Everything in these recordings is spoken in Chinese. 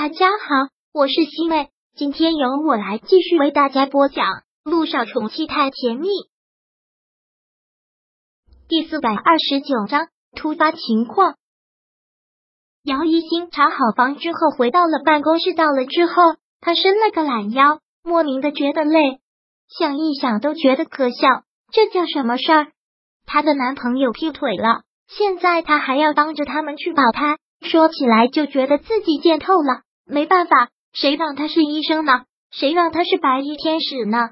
大家好，我是西妹，今天由我来继续为大家播讲《路上宠妻太甜蜜》第四百二十九章突发情况。姚一星查好房之后，回到了办公室。到了之后，他伸了个懒腰，莫名的觉得累，想一想都觉得可笑。这叫什么事儿？她的男朋友劈腿了，现在她还要当着他们去保胎。说起来就觉得自己贱透了，没办法，谁让他是医生呢？谁让他是白衣天使呢？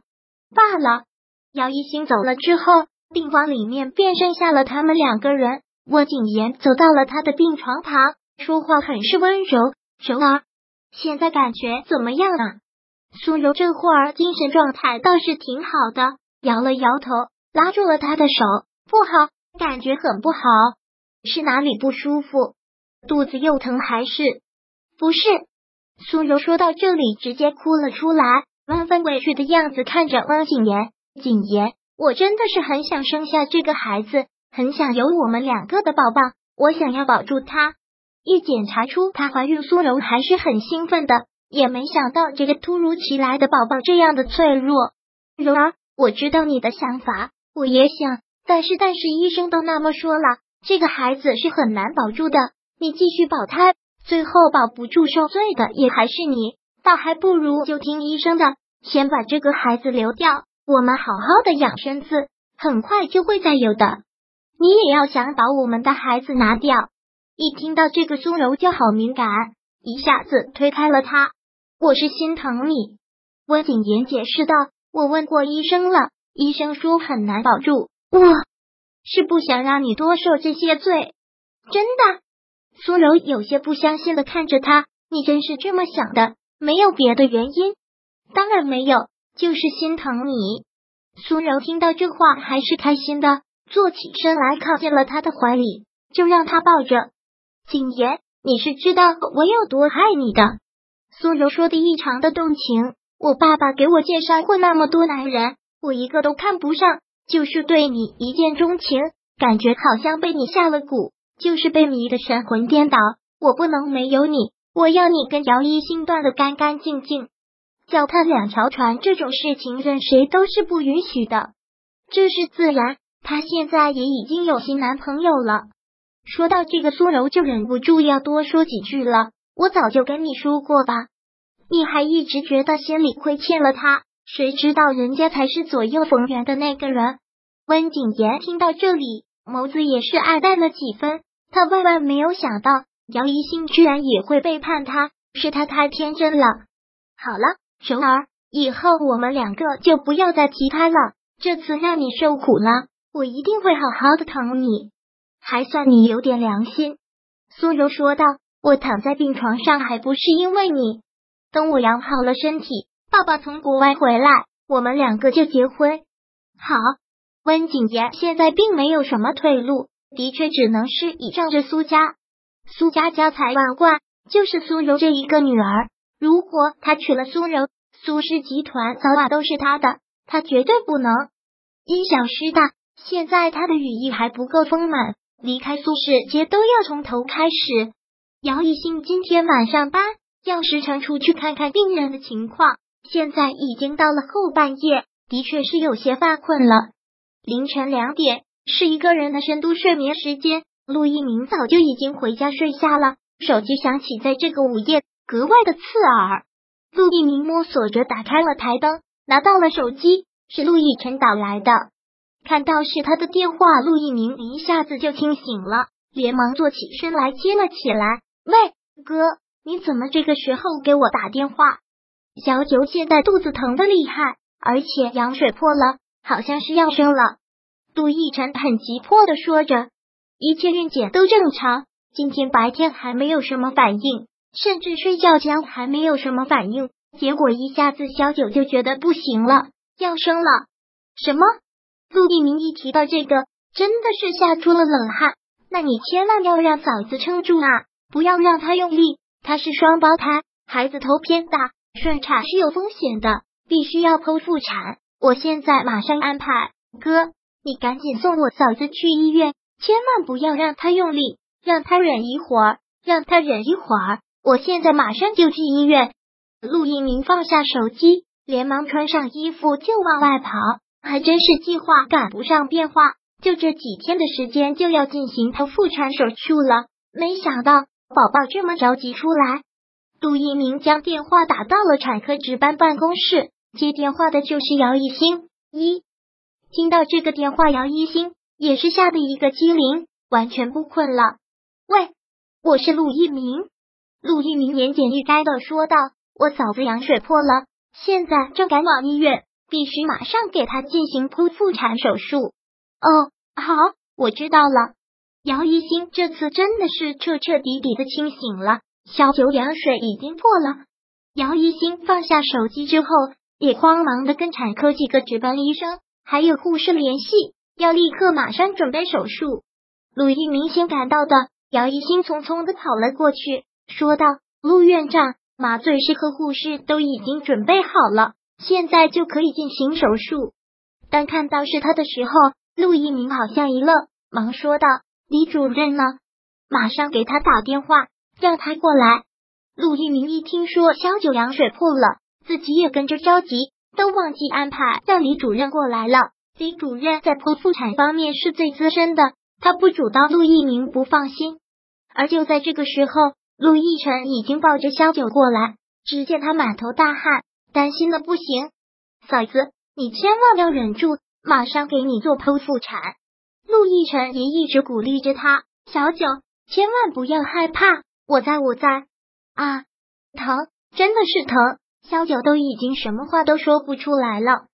罢了。姚一星走了之后，病房里面便剩下了他们两个人。温景言走到了他的病床旁，说话很是温柔：“柔儿，现在感觉怎么样啊？”苏柔这会儿精神状态倒是挺好的，摇了摇头，拉住了他的手：“不好，感觉很不好，是哪里不舒服？”肚子又疼还是不是？苏柔说到这里，直接哭了出来，万分委屈的样子看着汪景言。景言，我真的是很想生下这个孩子，很想有我们两个的宝宝，我想要保住他。一检查出她怀孕，苏柔还是很兴奋的，也没想到这个突如其来的宝宝这样的脆弱。柔儿，我知道你的想法，我也想，但是但是医生都那么说了，这个孩子是很难保住的。你继续保胎，最后保不住受罪的也还是你，倒还不如就听医生的，先把这个孩子留掉，我们好好的养身子，很快就会再有的。你也要想把我们的孩子拿掉。一听到这个，苏柔就好敏感，一下子推开了他。我是心疼你，温景言解释道。我问过医生了，医生说很难保住，我是不想让你多受这些罪，真的。苏柔有些不相信的看着他，你真是这么想的？没有别的原因？当然没有，就是心疼你。苏柔听到这话还是开心的，坐起身来靠进了他的怀里，就让他抱着。景言，你是知道我有多爱你的。苏柔说的异常的动情。我爸爸给我介绍过那么多男人，我一个都看不上，就是对你一见钟情，感觉好像被你下了蛊。就是被迷得神魂颠倒，我不能没有你，我要你跟姚一心断的干干净净，脚踏两条船这种事情任谁都是不允许的，这是自然。他现在也已经有新男朋友了。说到这个，苏柔就忍不住要多说几句了。我早就跟你说过吧，你还一直觉得心里亏欠了他，谁知道人家才是左右逢源的那个人。温景言听到这里，眸子也是暗淡了几分。他万万没有想到，姚一星居然也会背叛他，是他太天真了。好了，柔儿，以后我们两个就不要再提他了。这次让你受苦了，我一定会好好的疼你，还算你有点良心。苏柔说道：“我躺在病床上还不是因为你？等我养好了身体，爸爸从国外回来，我们两个就结婚。”好，温景言现在并没有什么退路。的确，只能是倚仗着苏家。苏家家财万贯，就是苏柔这一个女儿。如果他娶了苏柔，苏氏集团早晚都是他的。他绝对不能因小失大。现在他的羽翼还不够丰满，离开苏氏皆都要从头开始。姚以兴今天晚上班要时常出去看看病人的情况。现在已经到了后半夜，的确是有些犯困了。凌晨两点。是一个人的深度睡眠时间。陆一鸣早就已经回家睡下了，手机响起，在这个午夜格外的刺耳。陆一鸣摸索着打开了台灯，拿到了手机，是陆亦辰打来的。看到是他的电话，陆一鸣一下子就清醒了，连忙坐起身来接了起来。喂，哥，你怎么这个时候给我打电话？小九现在肚子疼的厉害，而且羊水破了，好像是要生了。陆亦辰很急迫的说着：“一切孕检都正常，今天白天还没有什么反应，甚至睡觉前还没有什么反应。结果一下子小九就觉得不行了，要生了。什么？”陆一鸣一提到这个，真的是吓出了冷汗。那你千万要让嫂子撑住啊，不要让她用力。她是双胞胎，孩子头偏大，顺产是有风险的，必须要剖腹产。我现在马上安排，哥。你赶紧送我嫂子去医院，千万不要让她用力，让她忍一会儿，让她忍一会儿。我现在马上就去医院。陆一鸣放下手机，连忙穿上衣服就往外跑。还真是计划赶不上变化，就这几天的时间就要进行剖腹产手术了。没想到宝宝这么着急出来。陆一鸣将电话打到了产科值班办公室，接电话的就是姚一星。一听到这个电话，姚一星也是吓得一个机灵，完全不困了。喂，我是陆一鸣。陆一鸣言简意赅的说道：“我嫂子羊水破了，现在正赶往医院，必须马上给她进行剖腹产手术。”哦，好，我知道了。姚一星这次真的是彻彻底底的清醒了。小九羊水已经破了。姚一星放下手机之后，也慌忙的跟产科几个值班医生还有护士联系，要立刻马上准备手术。陆毅明显感到的，姚一星匆匆的跑了过去。说道：“陆院长，麻醉师和护士都已经准备好了，现在就可以进行手术。”当看到是他的时候，陆一鸣好像一愣，忙说道：“李主任呢？马上给他打电话，让他过来。”陆一鸣一听说肖九羊水破了，自己也跟着着急，都忘记安排让李主任过来了。李主任在剖腹产方面是最资深的，他不主刀，陆一鸣不放心。而就在这个时候。陆亦辰已经抱着萧九过来，只见他满头大汗，担心的不行。嫂子，你千万要忍住，马上给你做剖腹产。陆亦辰也一直鼓励着他，小九千万不要害怕，我在我在。啊，疼，真的是疼。小九都已经什么话都说不出来了。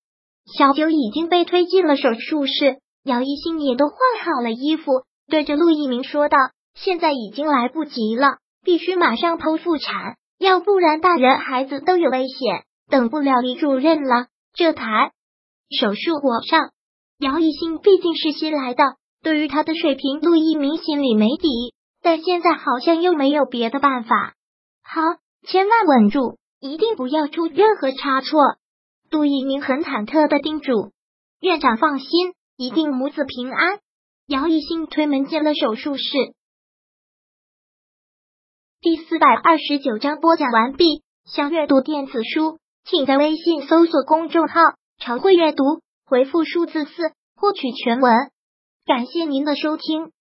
小九已经被推进了手术室，姚一新也都换好了衣服，对着陆一鸣说道：“现在已经来不及了。”必须马上剖腹产，要不然大人孩子都有危险，等不了李主任了。这台手术我上。姚一新毕竟是新来的，对于他的水平，陆一鸣心里没底，但现在好像又没有别的办法。好，千万稳住，一定不要出任何差错。杜一鸣很忐忑的叮嘱院长：“放心，一定母子平安。”姚一新推门进了手术室。第四百二十九章播讲完毕。想阅读电子书，请在微信搜索公众号“常会阅读”，回复数字四获取全文。感谢您的收听。